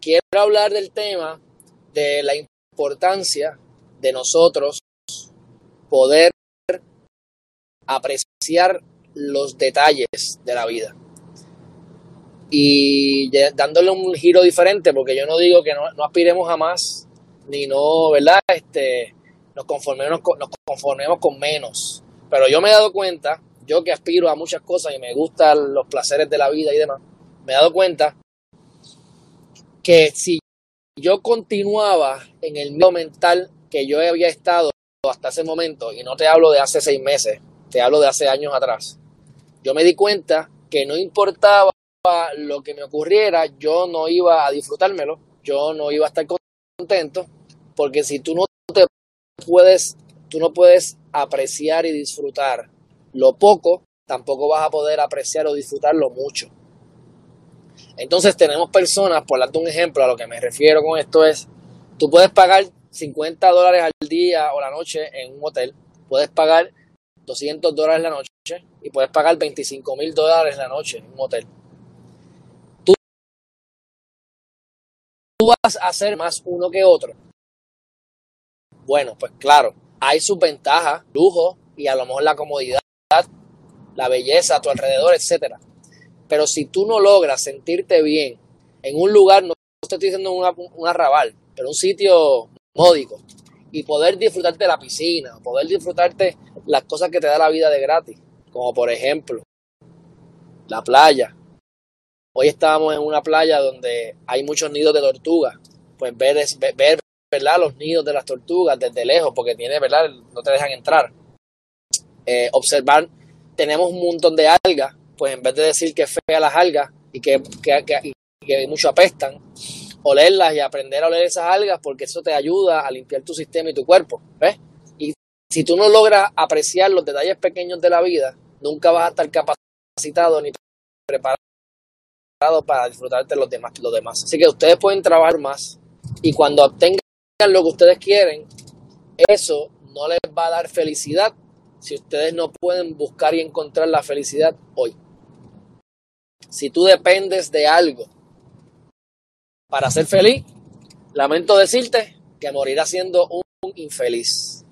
quiero hablar del tema de la importancia de nosotros poder apreciar los detalles de la vida. Y dándole un giro diferente, porque yo no digo que no, aspiremos a más, ni no, ¿verdad? Este, nos conformemos, nos conformemos con menos. Pero yo me he dado cuenta, yo que aspiro a muchas cosas y me gustan los placeres de la vida y demás, me he dado cuenta que si yo continuaba en el medio mental que yo había estado hasta ese momento, y no te hablo de hace seis meses, te hablo de hace años atrás, yo me di cuenta que no importaba lo que me ocurriera, yo no iba a disfrutármelo, yo no iba a estar contento, porque si tú no te puedes, tú no puedes apreciar y disfrutar lo poco, tampoco vas a poder apreciar o disfrutar lo mucho. Entonces tenemos personas, por darte un ejemplo, a lo que me refiero con esto es, tú puedes pagar 50 dólares al día o la noche en un hotel, puedes pagar 200 dólares la noche y puedes pagar 25 mil dólares la noche en un hotel. Tú, vas a hacer más uno que otro. Bueno, pues claro, hay sus ventajas, lujo y a lo mejor la comodidad, la belleza a tu alrededor, etcétera. Pero si tú no logras sentirte bien en un lugar, no te estoy diciendo un arrabal, pero un sitio módico, y poder disfrutarte de la piscina, poder disfrutarte las cosas que te da la vida de gratis, como por ejemplo la playa. Hoy estábamos en una playa donde hay muchos nidos de tortugas, pues ver, ver ¿verdad? los nidos de las tortugas desde lejos, porque tiene, ¿verdad? no te dejan entrar. Eh, observar, tenemos un montón de algas, pues en vez de decir que fea las algas y que, que, que, que mucho apestan, olerlas y aprender a oler esas algas porque eso te ayuda a limpiar tu sistema y tu cuerpo, ¿ves? Y si tú no logras apreciar los detalles pequeños de la vida, nunca vas a estar capacitado ni preparado para disfrutarte los demás, los demás. Así que ustedes pueden trabajar más y cuando obtengan lo que ustedes quieren, eso no les va a dar felicidad si ustedes no pueden buscar y encontrar la felicidad hoy. Si tú dependes de algo para ser feliz, lamento decirte que morirás siendo un infeliz.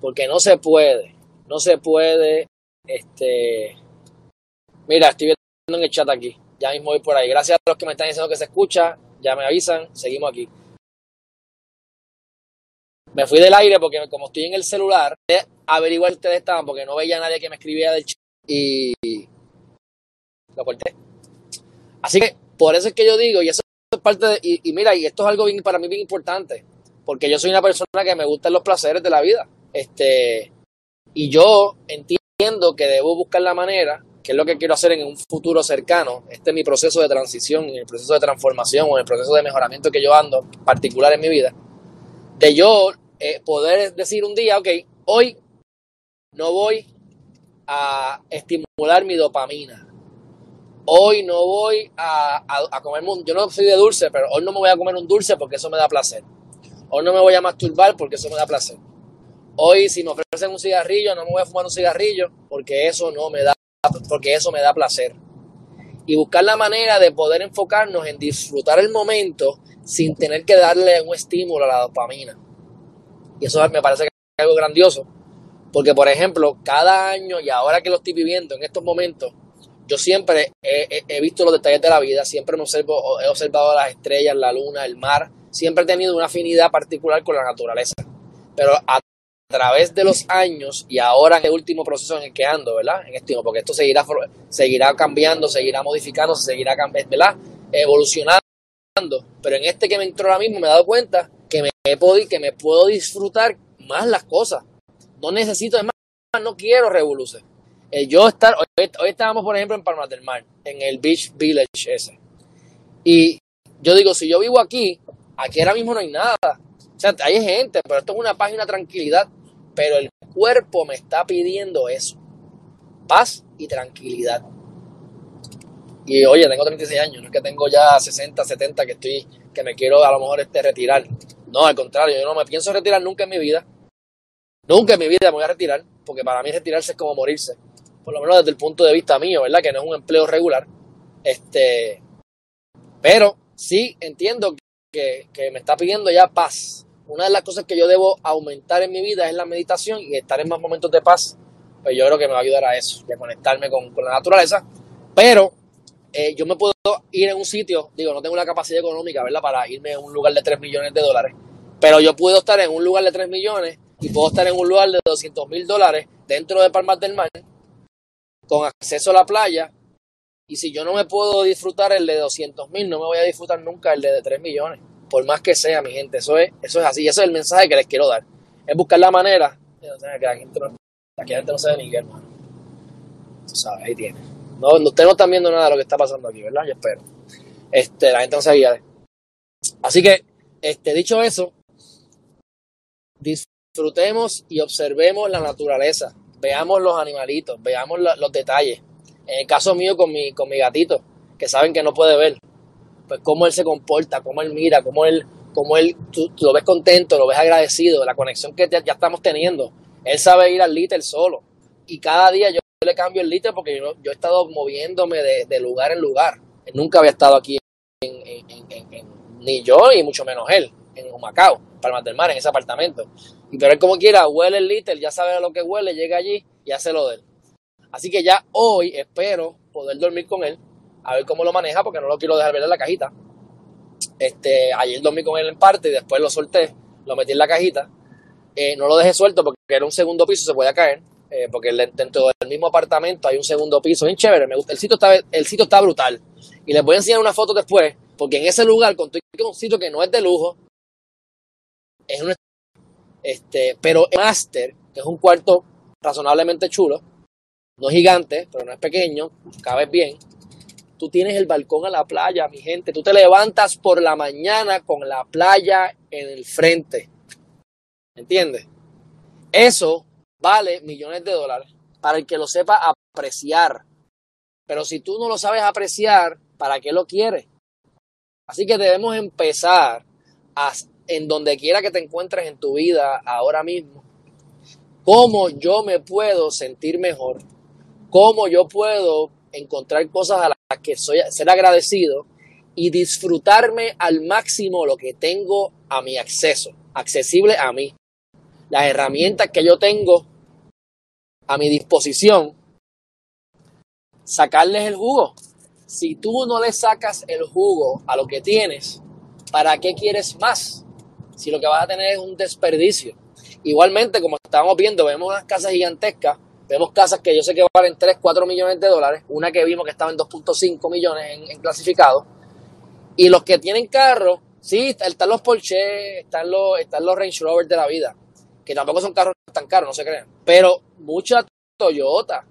Porque no se puede, no se puede, este... Mira, estoy viendo en el chat aquí, ya mismo voy por ahí. Gracias a los que me están diciendo que se escucha, ya me avisan, seguimos aquí. Me fui del aire porque como estoy en el celular, averiguar ustedes estaban porque no veía a nadie que me escribía del chat y lo corté. Así que por eso es que yo digo, y eso parte de, y, mira, y esto es algo bien, para mí bien importante, porque yo soy una persona que me gustan los placeres de la vida. Este, y yo entiendo que debo buscar la manera, que es lo que quiero hacer en un futuro cercano. Este es mi proceso de transición, en el proceso de transformación o en el proceso de mejoramiento que yo ando, particular en mi vida, de yo eh, poder decir un día, ok, hoy no voy a estimular mi dopamina hoy no voy a, comer, yo no soy de dulce, pero hoy no me voy a comer un dulce porque eso me da placer. Hoy no me voy a masturbar porque eso me da placer. Hoy si me ofrecen un cigarrillo, no me voy a fumar un cigarrillo porque eso no me da, porque eso me da placer. Y buscar la manera de poder enfocarnos en disfrutar el momento sin tener que darle un estímulo a la dopamina. Y eso me parece que es algo grandioso. Porque, por ejemplo, cada año y ahora que lo estoy viviendo en estos momentos, yo siempre he, visto los detalles de la vida, siempre he observado las estrellas, la luna, el mar, siempre he tenido una afinidad particular con la naturaleza. Pero a través de los años y ahora en el último proceso en el que ando, ¿verdad? En este porque esto seguirá, seguirá cambiando, seguirá modificando, seguirá evolucionando. Pero en este que me entró ahora mismo me he dado cuenta que me, he podido, que me puedo disfrutar más las cosas. No necesito, es más, no quiero revolucionar eh, yo estar, hoy, estábamos por ejemplo en Palmas del Mar, en el Beach Village ese. Y yo digo, si yo vivo aquí, aquí ahora mismo no hay nada. O sea, hay gente, pero esto es una página de tranquilidad. Pero el cuerpo me está pidiendo eso. Paz y tranquilidad. Y oye, tengo 36 años, no es que tengo ya 60, 70 que estoy, que me quiero a lo mejor este retirar. No, al contrario, yo no me pienso retirar nunca en mi vida. Nunca en mi vida me voy a retirar, porque para mí retirarse es como morirse por lo menos desde el punto de vista mío, ¿verdad? Que no es un empleo regular. Este, pero sí entiendo que, que me está pidiendo ya paz. Una de las cosas que yo debo aumentar en mi vida es la meditación y estar en más momentos de paz. Pues yo creo que me va a ayudar a eso, a conectarme con, con la naturaleza. Pero eh, yo me puedo ir en un sitio, digo, no tengo la capacidad económica, ¿verdad? Para irme a un lugar de 3 millones de dólares. Pero yo puedo estar en un lugar de 3 millones y puedo estar en un lugar de 200 mil dólares dentro de Palmas del Mar, con acceso a la playa. Y si yo no me puedo disfrutar el de 200 mil, no me voy a disfrutar nunca el de 3 millones. Por más que sea, mi gente. Eso es, eso es así. Ese es el mensaje que les quiero dar. Es buscar la manera. que la gente no, la gente se ni qué, hermano. Tú sabes, ahí tiene. No, ustedes no están viendo nada de lo que está pasando aquí, ¿verdad? Yo espero. Este, la gente no se guía. Así que, este, dicho eso, disfrutemos y observemos la naturaleza. Veamos los animalitos, veamos los detalles. En el caso mío con mi, con mi gatito, que saben que no puede ver, pues cómo él se comporta, cómo él mira, cómo él, cómo él, lo ves contento, lo ves agradecido, la conexión que ya, estamos teniendo. Él sabe ir al líder solo. Y cada día yo le cambio el líder porque yo, yo, he estado moviéndome de, lugar en lugar. nunca había estado aquí ni yo y mucho menos él, en Humacao, Palmas del Mar, en ese apartamento. Pero él como quiera, huele el líder, ya sabe a lo que huele, llega allí y hace lo de él. Así que ya hoy espero poder dormir con él, a ver cómo lo maneja, porque no lo quiero dejar ver en la cajita. Este, ayer dormí con él en parte y después lo solté, lo metí en la cajita. Eh, no lo dejé suelto porque era un segundo piso, se podía caer. Eh, porque dentro del mismo apartamento hay un segundo piso, bien chévere, me gusta, el sitio está, el sitio está brutal. Y les voy a enseñar una foto después, porque en ese lugar, con un sitio que no es de lujo, es un este, pero el Master, que es un cuarto razonablemente chulo, no es gigante, pero no es pequeño, cabe bien. Tú tienes el balcón a la playa, mi gente. Tú te levantas por la mañana con la playa en el frente. ¿Entiendes? Eso vale millones de dólares para el que lo sepa apreciar. Pero si tú no lo sabes apreciar, ¿para qué lo quieres? Así que debemos empezar a, en donde quiera que te encuentres en tu vida ahora mismo, cómo yo me puedo sentir mejor, cómo yo puedo encontrar cosas a las que soy, ser agradecido y disfrutarme al máximo lo que tengo a mi acceso, accesible a mí. Las herramientas que yo tengo a mi disposición, sacarles el jugo. Si tú no le sacas el jugo a lo que tienes, ¿para qué quieres más? Si lo que vas a tener es un desperdicio. Igualmente, como estamos viendo, vemos unas casas gigantescas, vemos casas que yo sé que valen 3, 4 millones de dólares, una que vimos que estaba en 2.5 millones en, en clasificado, y los que tienen carros, sí, están los Porsche, están los, están los Range Rover de la vida, que tampoco son carros tan caros, no se crean. Pero mucha Toyota.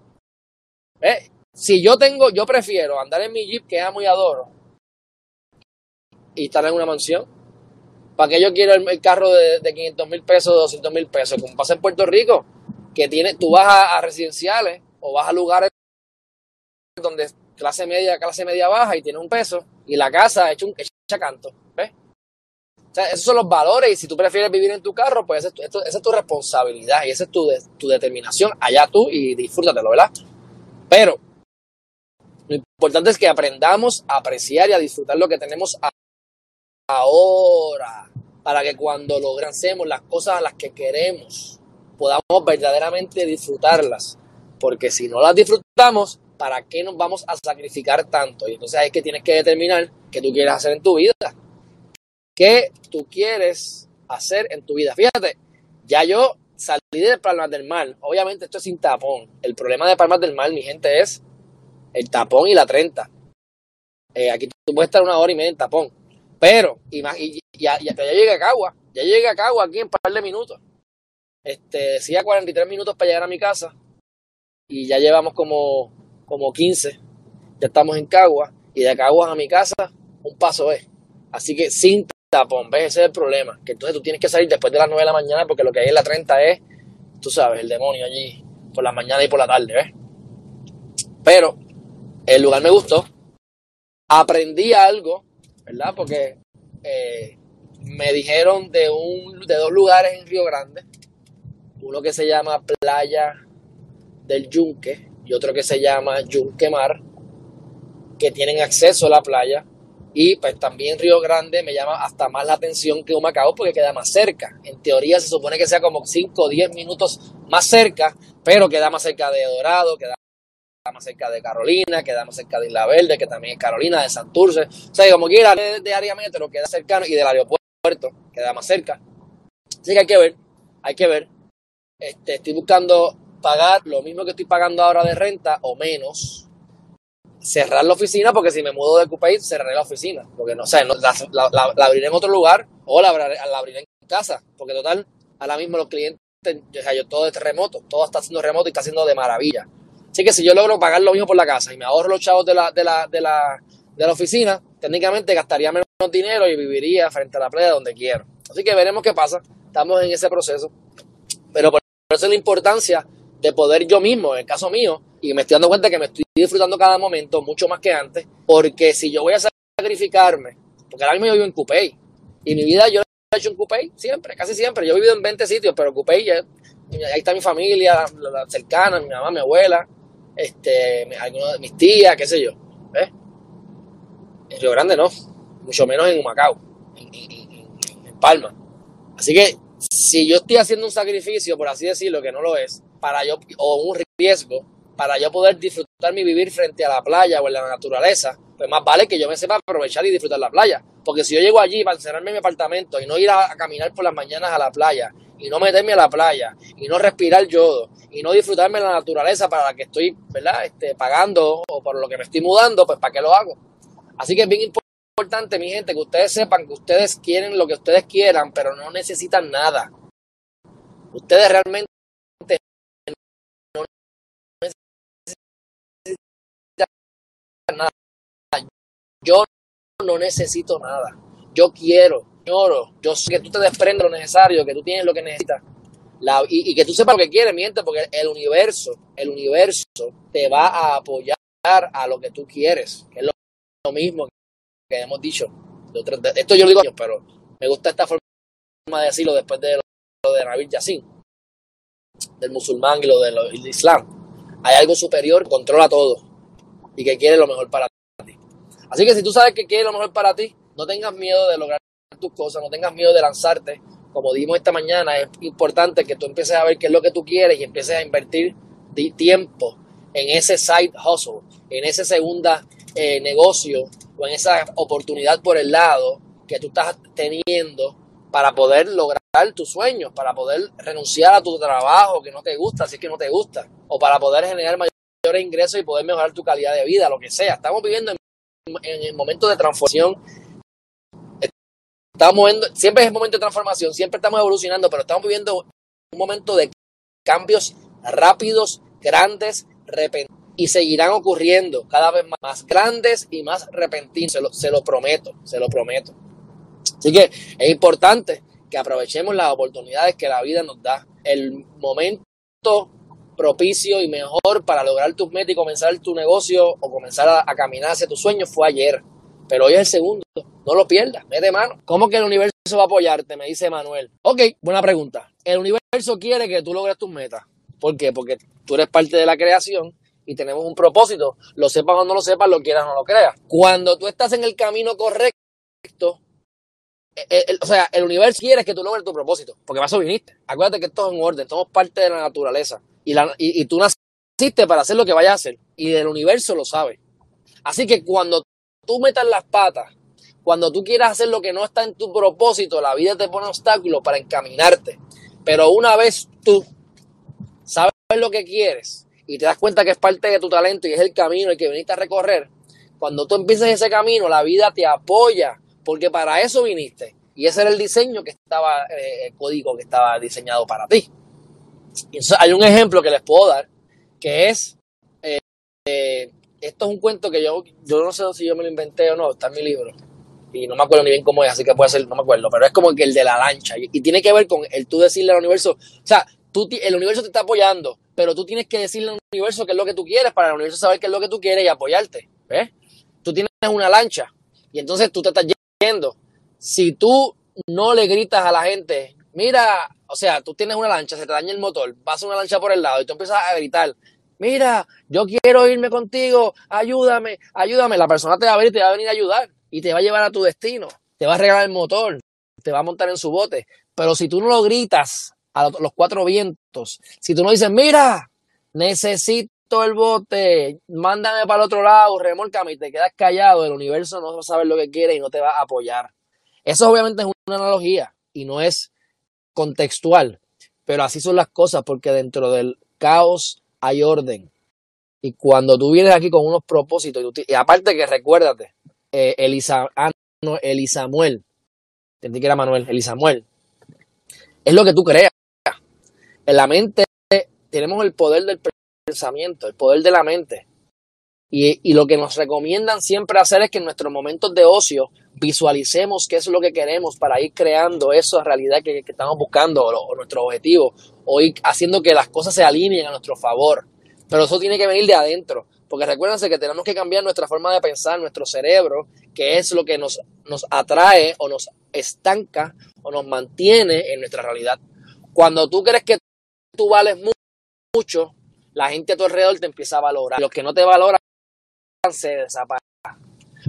¿Eh? Si yo tengo, yo prefiero andar en mi Jeep que amo y adoro y estar en una mansión. ¿Para qué yo quiero el, carro de, de 500 mil pesos, 200 mil pesos? Como pasa en Puerto Rico, que tiene, tú vas a, residenciales o vas a lugares donde clase media, clase media baja y tiene un peso y la casa hecha un hecha canto. ¿ves? Esos son los valores y si tú prefieres vivir en tu carro, pues esa es tu, responsabilidad y esa es tu, tu determinación. Allá tú y disfrútatelo, ¿verdad? Pero lo importante es que aprendamos a apreciar y a disfrutar lo que tenemos ahora para que cuando lograncemos las cosas a las que queremos podamos verdaderamente disfrutarlas. Porque si no las disfrutamos, ¿para qué nos vamos a sacrificar tanto? Y entonces es que tienes que determinar qué tú quieres hacer en tu vida. ¿Qué tú quieres hacer en tu vida? Fíjate, ya yo salí de Palmas del Mar. Obviamente esto es sin tapón. El problema de Palmas del Mar, mi gente, es el tapón y la 30. Eh, aquí tú puedes estar una hora y media en tapón. Pero, y, ya, ya, llegué a Cagua. Ya llegué a Cagua aquí en un par de minutos. Este, decía 43 minutos para llegar a mi casa. Y ya llevamos como, como 15. Ya estamos en Cagua. Y de Cagua a mi casa, un paso es. Así que sin tapón, ¿ves? Ese es el problema. Que entonces tú tienes que salir después de las 9 de la mañana porque lo que hay en la 30 es, tú sabes, el demonio allí por la mañana y por la tarde, ¿ves? Pero el lugar me gustó. Aprendí algo, ¿verdad? Porque eh, me dijeron de, un, de dos lugares en Río Grande. Uno que se llama Playa del Yunque y otro que se llama Yunque Mar, que tienen acceso a la playa Y pues también Río Grande me llama hasta más la atención que Humacao porque queda más cerca. En teoría se supone que sea como 5 o 10 minutos más cerca, pero queda más cerca de Dorado, queda más cerca de Carolina, queda más cerca de Isla Verde, que también es Carolina, de Santurce. O sea, como quiera, de, de área metro queda cercano y del aeropuerto queda más cerca. Así que hay que ver, hay que ver. Este, estoy buscando pagar lo mismo que estoy pagando ahora de renta o menos cerrar la oficina, porque si me mudo de Coupé, cerraré la oficina. Porque no sé, la, la, abriré en otro lugar o la, abriré en casa. Porque total, ahora mismo los clientes, o sea, yo todo es remoto, todo está haciendo remoto y está haciendo de maravilla. Así que si yo logro pagar lo mismo por la casa y me ahorro los chavos de la, de la, de la, de la oficina, técnicamente gastaría menos dinero y viviría frente a la playa donde quiero. Así que veremos qué pasa. Estamos en ese proceso. Pero por eso es la importancia de poder yo mismo, en el caso mío, y me estoy dando cuenta que me estoy disfrutando cada momento mucho más que antes, porque si yo voy a sacrificarme, porque ahora mismo yo vivo en Coupey, y mi vida yo he hecho en Coupey siempre, casi siempre, yo he vivido en 20 sitios, pero Coupey, ahí está mi familia la, cercana, mi mamá, mi abuela, este, algunos de mis tías, qué sé yo, ¿ves? En Río Grande no, mucho menos en Humacao, en Palma. Así que si yo estoy haciendo un sacrificio, por así decirlo, que no lo es, para yo, o un riesgo, para yo poder disfrutar mi vivir frente a la playa o en la naturaleza, pues más vale que yo me sepa aprovechar y disfrutar la playa. Porque si yo llego allí para encerrarme en mi apartamento y no ir a, caminar por las mañanas a la playa, y no meterme a la playa, y no respirar yodo, y no disfrutarme de la naturaleza para la que estoy, ¿verdad? Este, pagando o por lo que me estoy mudando, pues ¿para qué lo hago? Así que es bien importante, mi gente, que ustedes sepan que ustedes quieren lo que ustedes quieran, pero no necesitan nada. Ustedes realmente Yo no necesito nada. Yo quiero, lloro. Yo sé que tú te desprendes lo necesario, que tú tienes lo que necesitas. y, que tú sepas lo que quieres, miente, porque el universo, el universo te va a apoyar a lo que tú quieres, que es lo, mismo que hemos dicho. esto yo lo digo, pero me gusta esta forma de decirlo después de lo, de Nabil Yassin, del musulmán y lo del Islam. Hay algo superior, controla todo y que quiere lo mejor para. Así que si tú sabes que quiere lo mejor para ti, no tengas miedo de lograr tus cosas, no tengas miedo de lanzarte. Como dijimos esta mañana, es importante que tú empieces a ver qué es lo que tú quieres y empieces a invertir tiempo en ese side hustle, en ese segunda eh, negocio o en esa oportunidad por el lado que tú estás teniendo para poder lograr tus sueños, para poder renunciar a tu trabajo que no te gusta, si es que no te gusta, o para poder generar mayor ingresos y poder mejorar tu calidad de vida, lo que sea. Estamos viviendo en, el momento de transformación. Estamos viendo, siempre es el momento de transformación, siempre estamos evolucionando, pero estamos viviendo un momento de cambios rápidos, grandes, repentinos. Y seguirán ocurriendo cada vez más, grandes y más repentinos. Se lo, se lo prometo, se lo prometo. Así que es importante que aprovechemos las oportunidades que la vida nos da. El momento propicio y mejor para lograr tus metas y comenzar tu negocio o comenzar a, caminar hacia tus sueños fue ayer. Pero hoy es el segundo. No lo pierdas, mete mano. ¿Cómo que el universo va a apoyarte? Me dice Manuel. Ok, buena pregunta. El universo quiere que tú logres tus metas. ¿Por qué? Porque tú eres parte de la creación y tenemos un propósito. Lo sepas o no lo sepas, lo quieras o no lo creas. Cuando tú estás en el camino correcto, eh, eh, o sea, el universo quiere que tú logres tu propósito, porque para eso viniste. Acuérdate que esto es en orden, somos parte de la naturaleza. Y, la, y, tú naciste para hacer lo que vayas a hacer. Y del universo lo sabe. Así que cuando tú metas las patas, cuando tú quieras hacer lo que no está en tu propósito, la vida te pone obstáculos para encaminarte. Pero una vez tú sabes lo que quieres y te das cuenta que es parte de tu talento y es el camino el que viniste a recorrer, cuando tú empieces ese camino, la vida te apoya, porque para eso viniste. Y ese era el diseño que estaba, eh, el código que estaba diseñado para ti hay un ejemplo que les puedo dar, que es, eh, eh, esto es un cuento que yo, yo no sé si yo me lo inventé o no, está en mi libro, y no me acuerdo ni bien cómo es, así que puede ser, no me acuerdo, pero es como que el de la lancha, y, tiene que ver con el tú decirle al universo, o sea, tú, el universo te está apoyando, pero tú tienes que decirle al universo qué es lo que tú quieres para el universo saber qué es lo que tú quieres y apoyarte, ¿ves? Tú tienes una lancha, y entonces tú te estás yendo. Si tú no le gritas a la gente, mira, o sea, tú tienes una lancha, se te daña el motor, pasa una lancha por el lado y tú empiezas a gritar, mira, yo quiero irme contigo, ayúdame, ayúdame. La persona te va a ver y te va a venir a ayudar. y te va a llevar a tu destino. Te va a regalar el motor, te va a montar en su bote. Pero si tú no lo gritas a los cuatro vientos, si tú no dices, mira, necesito el bote, mándame para el otro lado, remolcame y te quedas callado, el universo no va a saber lo que quiere y no te va a apoyar. Eso obviamente es una analogía y no es contextual, pero así son las cosas porque dentro del caos hay orden. Y cuando tú vienes aquí con unos propósitos, y, aparte que recuérdate, eh, Elisa, ah, no, Elisamuel, entendí que era Manuel, Elisamuel, es lo que tú creas. En la mente tenemos el poder del pensamiento, el poder de la mente. Y, lo que nos recomiendan siempre hacer es que en nuestros momentos de ocio visualicemos qué es lo que queremos para ir creando esa realidad que, estamos buscando o, nuestro objetivo, o ir haciendo que las cosas se alineen a nuestro favor. Pero eso tiene que venir de adentro, porque recuérdense que tenemos que cambiar nuestra forma de pensar, nuestro cerebro, que es lo que nos, nos atrae o nos estanca o nos mantiene en nuestra realidad. Cuando tú crees que tú vales mucho, la gente a tu alrededor te empieza a valorar. Los que no te valoran se.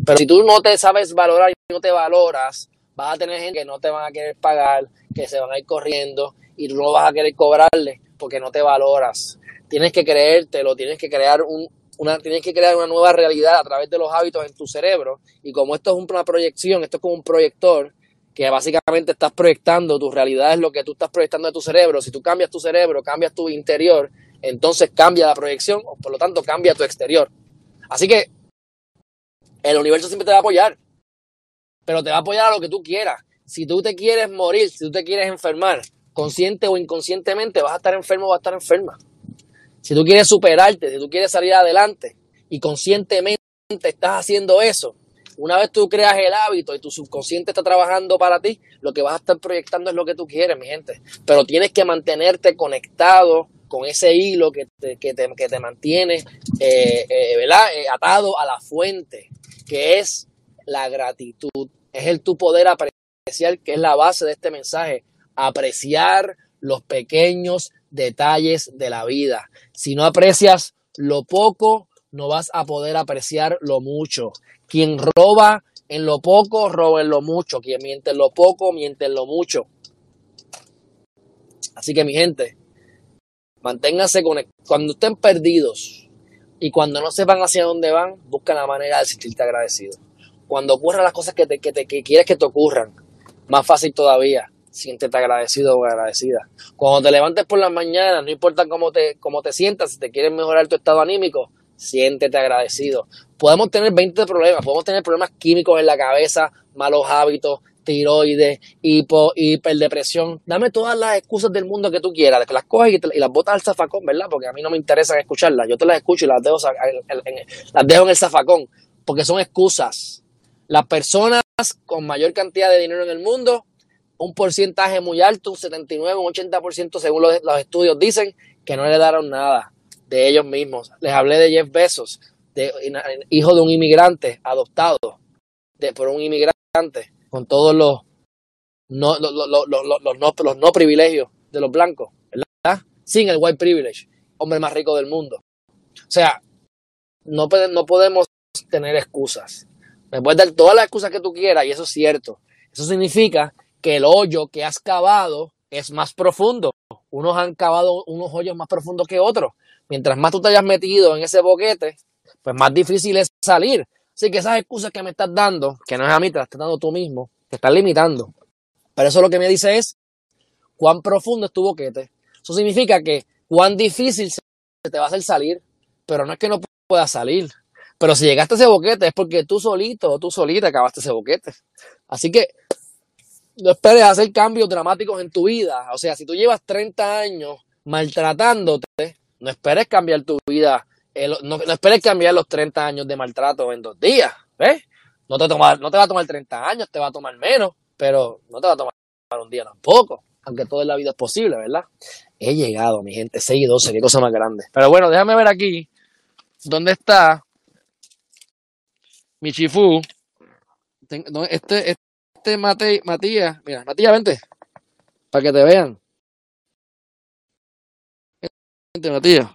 Pero si tú no te sabes valorar y no te valoras, vas a tener gente que no te van a querer pagar, que se van a ir corriendo y tú no vas a querer cobrarle porque no te valoras. Tienes que creértelo, tienes que crear un, una, tienes que crear una nueva realidad a través de los hábitos en tu cerebro. Y como esto es una proyección, esto es como un proyector, que básicamente estás proyectando, tu realidad es lo que tú estás proyectando de tu cerebro. Si tú cambias tu cerebro, cambias tu interior, entonces cambia la proyección, por lo tanto cambia tu exterior. Así que el universo siempre te va a apoyar, pero te va a apoyar a lo que tú quieras. Si tú te quieres morir, si tú te quieres enfermar, consciente o inconscientemente, vas a estar enfermo o vas a estar enferma. Si tú quieres superarte, si tú quieres salir adelante y conscientemente estás haciendo eso, una vez tú creas el hábito y tu subconsciente está trabajando para ti, lo que vas a estar proyectando es lo que tú quieres, mi gente. Pero tienes que mantenerte conectado con ese hilo que te, que te, mantiene eh, eh, eh, atado a la fuente, que es la gratitud. Es el tu poder apreciar, que es la base de este mensaje. Apreciar los pequeños detalles de la vida. Si no aprecias lo poco, no vas a poder apreciar lo mucho. Quien roba en lo poco, roba en lo mucho. Quien miente en lo poco, miente en lo mucho. Así que mi gente, Manténganse conectados. Cuando estén perdidos y cuando no sepan hacia dónde van, buscan la manera de sentirte agradecido. Cuando ocurran las cosas que, te, que, te, que quieres que te ocurran, más fácil todavía, siéntete agradecido o agradecida. Cuando te levantes por las mañanas, no importa cómo te, cómo te sientas, si te quieres mejorar tu estado anímico, siéntete agradecido. Podemos tener 20 problemas, podemos tener problemas químicos en la cabeza, malos hábitos, tiroides, hipo, hiperdepresión. Dame todas las excusas del mundo que tú quieras, que las coges y, las botas al zafacón, ¿verdad? Porque a mí no me interesa escucharlas. Yo te las escucho y las dejo, en el zafacón, porque son excusas. Las personas con mayor cantidad de dinero en el mundo, un porcentaje muy alto, un 79, un 80% según los, los estudios dicen, que no le daron nada de ellos mismos. Les hablé de Jeff Bezos, de, hijo de un inmigrante adoptado de, por un inmigrante con todos los no, los, los, los, no, los no privilegios de los blancos, ¿verdad? Sin el white privilege, hombre más rico del mundo. O sea, no, no podemos tener excusas. Me puedes dar todas las excusas que tú quieras y eso es cierto. Eso significa que el hoyo que has cavado es más profundo. Unos han cavado unos hoyos más profundos que otros. Mientras más tú te hayas metido en ese boquete, pues más difícil es salir. Así que esas excusas que me estás dando, que no es a mí, te las estás dando tú mismo, te están limitando. Pero eso lo que me dice es cuán profundo es tu boquete. Eso significa que cuán difícil se te va a hacer salir, pero no es que no puedas salir. Pero si llegaste a ese boquete es porque tú solito o tú solita acabaste ese boquete. Así que no esperes hacer cambios dramáticos en tu vida. O sea, si tú llevas 30 años maltratándote, no esperes cambiar tu vida no, esperes cambiar los 30 años de maltrato en dos días, ¿ves? No te, va a tomar 30 años, te va a tomar menos, pero no te va a tomar un día tampoco, aunque todo en la vida es posible, ¿verdad? He llegado, mi gente, 6 y 12, qué cosa más grande. Pero bueno, déjame ver aquí, ¿dónde está mi chifú? Este, este Mate, Matías, mira, Matías, vente, para que te vean. Vente, Matías,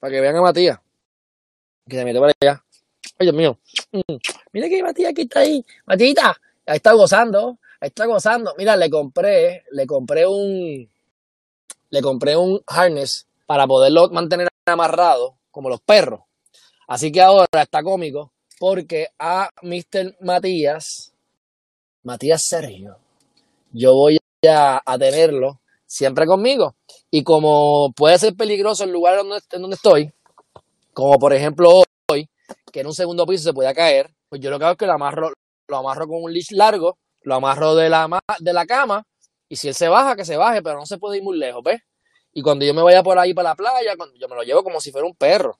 para que vean a Matías que se mete para allá. Ay, Dios mío. Mm. Mira que Matías aquí está ahí. Matita, ahí está gozando. Ahí está gozando. Mira, le compré, le compré un, le compré un harness para poderlo mantener amarrado, como los perros. Así que ahora está cómico porque a Mr. Matías, Matías Sergio, yo voy a, tenerlo siempre conmigo. Y como puede ser peligroso el lugar en donde estoy, como por ejemplo hoy, que en un segundo piso se puede caer, pues yo lo que hago es que lo amarro, lo amarro con un leash largo, lo amarro de la, de la cama, y si él se baja, que se baje, pero no se puede ir muy lejos, ¿ves? Y cuando yo me vaya por ahí para la playa, yo me lo llevo como si fuera un perro.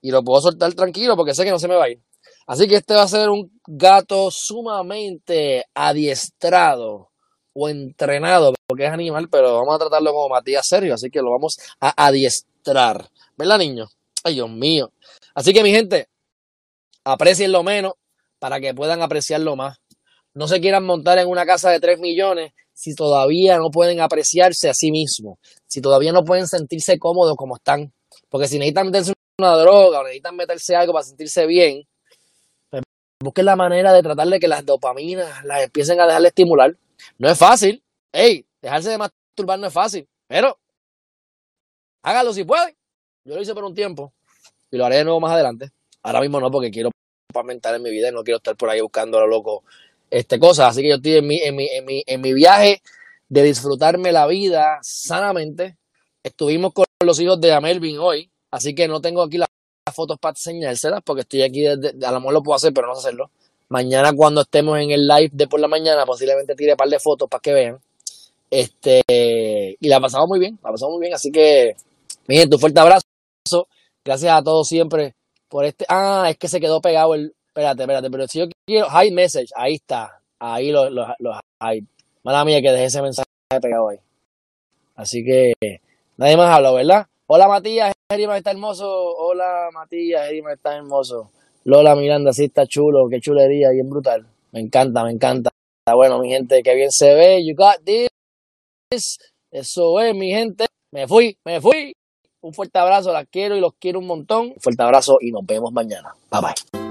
Y lo puedo soltar tranquilo porque sé que no se me va a ir. Así que este va a ser un gato sumamente adiestrado o entrenado, porque es animal, pero vamos a tratarlo como Matías Sergio, así que lo vamos a adiestrar. ¿Verdad, niño? Dios mío. Así que, mi gente, aprecien lo menos para que puedan apreciarlo más. No se quieran montar en una casa de 3 millones si todavía no pueden apreciarse a sí mismos, si todavía no pueden sentirse cómodos como están. Porque si necesitan meterse una droga o necesitan meterse algo para sentirse bien, pues busquen la manera de tratar de que las dopaminas las empiecen a dejar de estimular. No es fácil. Hey, dejarse de masturbar no es fácil, pero hágalo si pueden. Yo lo hice por un tiempo y lo haré de nuevo más adelante. Ahora mismo no, porque quiero aumentar en mi vida y no quiero estar por ahí buscando a lo loco este, cosas. Así que yo estoy en mi, en mi, en mi, en mi viaje de disfrutarme la vida sanamente. Estuvimos con los hijos de Amelvin hoy, así que no tengo aquí las fotos para enseñárselas porque estoy aquí, desde, a lo mejor lo puedo hacer, pero no sé hacerlo. Mañana cuando estemos en el live de por la mañana, posiblemente tire un par de fotos para que vean. Este, y la pasamos muy bien, la pasamos muy bien, así que, miren, tu fuerte abrazo. Gracias a todos siempre por este. Ah, es que se quedó pegado el, Espérate, espérate, pero si yo quiero hide message, ahí está. Ahí los lo, lo hide. Mala mía que dejé ese mensaje pegado ahí. Así que nadie más habla, ¿verdad? Hola Matías, Erima está hermoso. Hola Matías, Erima está hermoso. Lola Miranda, sí está chulo, qué chulería, bien brutal. Me encanta, me encanta. Bueno, mi gente, qué bien se ve. You got this. Eso es, mi gente. Me fui, me fui. Un fuerte abrazo, las quiero y los quiero un montón. Un fuerte abrazo y nos vemos mañana. Bye bye.